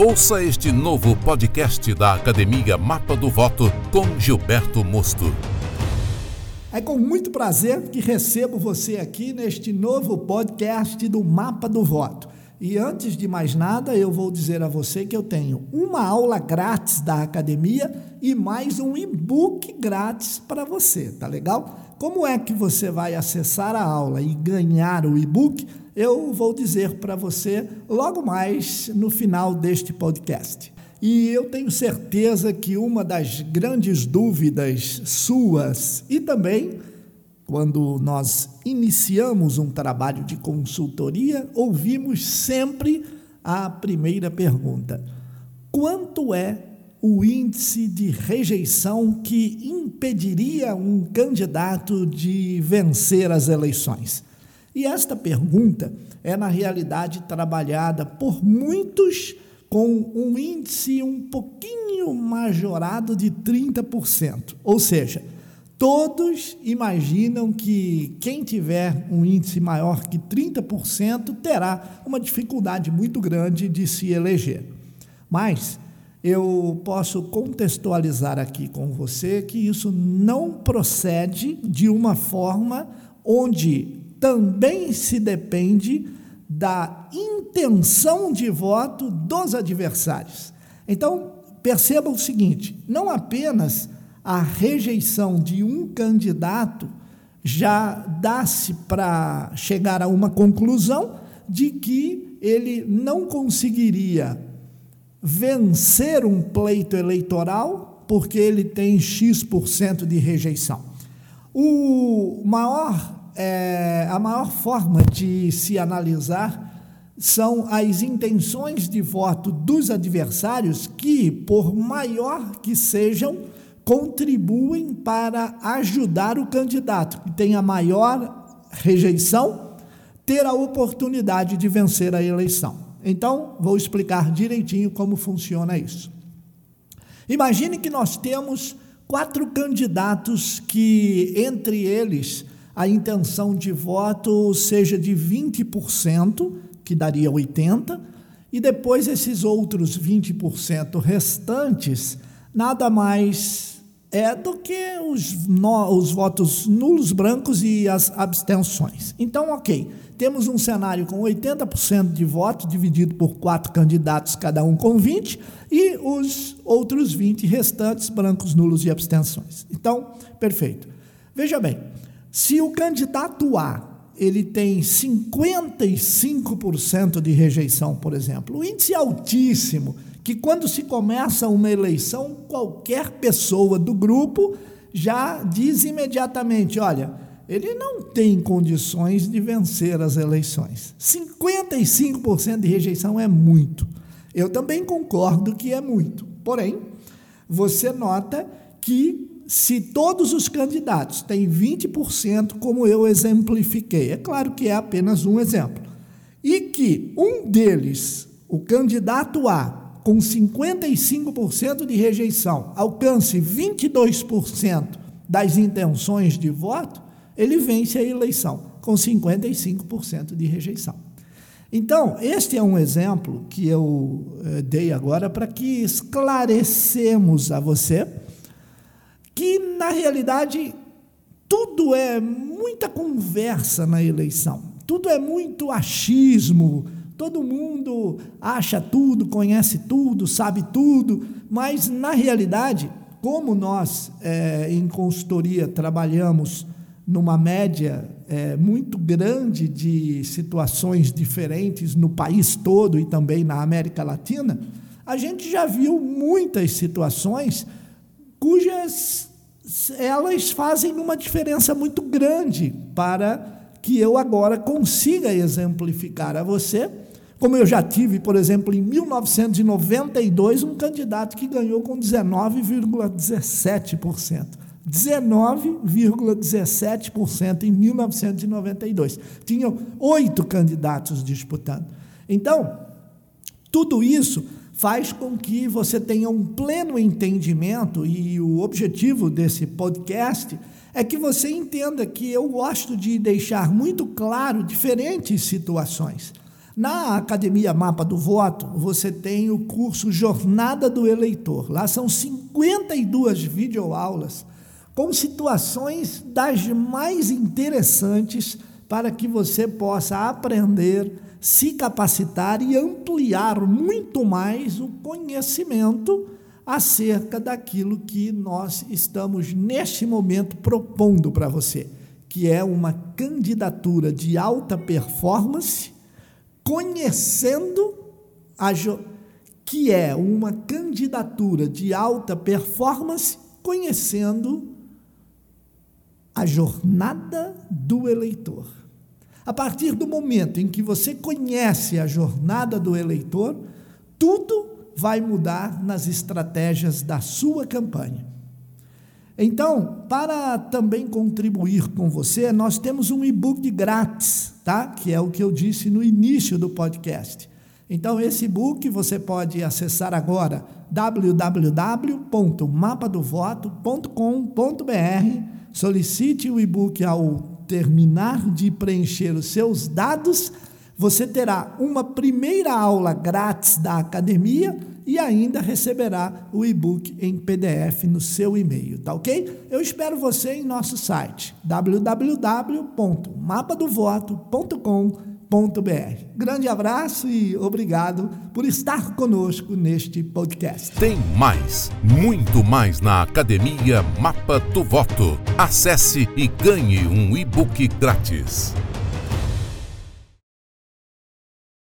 Ouça este novo podcast da Academia Mapa do Voto com Gilberto Mosto. É com muito prazer que recebo você aqui neste novo podcast do Mapa do Voto. E antes de mais nada, eu vou dizer a você que eu tenho uma aula grátis da academia e mais um e-book grátis para você, tá legal? Como é que você vai acessar a aula e ganhar o e-book? eu vou dizer para você logo mais no final deste podcast. E eu tenho certeza que uma das grandes dúvidas suas e também quando nós iniciamos um trabalho de consultoria, ouvimos sempre a primeira pergunta: quanto é o índice de rejeição que impediria um candidato de vencer as eleições? E esta pergunta é, na realidade, trabalhada por muitos com um índice um pouquinho majorado de 30%. Ou seja, todos imaginam que quem tiver um índice maior que 30% terá uma dificuldade muito grande de se eleger. Mas eu posso contextualizar aqui com você que isso não procede de uma forma onde também se depende da intenção de voto dos adversários. Então, perceba o seguinte: não apenas a rejeição de um candidato já dá-se para chegar a uma conclusão de que ele não conseguiria vencer um pleito eleitoral porque ele tem X% de rejeição. O maior é, a maior forma de se analisar são as intenções de voto dos adversários que, por maior que sejam, contribuem para ajudar o candidato que tem a maior rejeição ter a oportunidade de vencer a eleição. Então, vou explicar direitinho como funciona isso. Imagine que nós temos quatro candidatos que, entre eles, a intenção de voto seja de 20%, que daria 80%, e depois esses outros 20% restantes, nada mais é do que os, no, os votos nulos, brancos e as abstenções. Então, ok, temos um cenário com 80% de votos, dividido por quatro candidatos, cada um com 20, e os outros 20 restantes, brancos, nulos e abstenções. Então, perfeito. Veja bem, se o candidato A ele tem 55% de rejeição, por exemplo, o índice é altíssimo, que quando se começa uma eleição, qualquer pessoa do grupo já diz imediatamente: olha, ele não tem condições de vencer as eleições. 55% de rejeição é muito. Eu também concordo que é muito. Porém, você nota que se todos os candidatos têm 20%, como eu exemplifiquei, é claro que é apenas um exemplo, e que um deles, o candidato A, com 55% de rejeição, alcance 22% das intenções de voto, ele vence a eleição com 55% de rejeição. Então, este é um exemplo que eu eh, dei agora para que esclarecemos a você que na realidade tudo é muita conversa na eleição, tudo é muito achismo, todo mundo acha tudo, conhece tudo, sabe tudo, mas na realidade, como nós é, em consultoria trabalhamos numa média é, muito grande de situações diferentes no país todo e também na América Latina, a gente já viu muitas situações cujas elas fazem uma diferença muito grande para que eu agora consiga exemplificar a você, como eu já tive, por exemplo, em 1992, um candidato que ganhou com 19,17%. 19,17% em 1992. Tinham oito candidatos disputando. Então, tudo isso faz com que você tenha um pleno entendimento e o objetivo desse podcast é que você entenda que eu gosto de deixar muito claro diferentes situações. Na Academia Mapa do Voto, você tem o curso Jornada do Eleitor. Lá são 52 videoaulas com situações das mais interessantes para que você possa aprender, se capacitar e ampliar muito mais o conhecimento acerca daquilo que nós estamos neste momento propondo para você, que é uma candidatura de alta performance conhecendo a que é uma candidatura de alta performance, conhecendo a jornada do eleitor. A partir do momento em que você conhece a jornada do eleitor, tudo vai mudar nas estratégias da sua campanha. Então, para também contribuir com você, nós temos um e-book grátis, tá? Que é o que eu disse no início do podcast. Então, esse e-book você pode acessar agora www.mapadovoto.com.br. Solicite o e-book ao terminar de preencher os seus dados. Você terá uma primeira aula grátis da academia e ainda receberá o e-book em PDF no seu e-mail, tá ok? Eu espero você em nosso site www.mapadovoto.com.br. Grande abraço e obrigado por estar conosco neste podcast. Tem mais, muito mais na Academia Mapa do Voto. Acesse e ganhe um e-book grátis.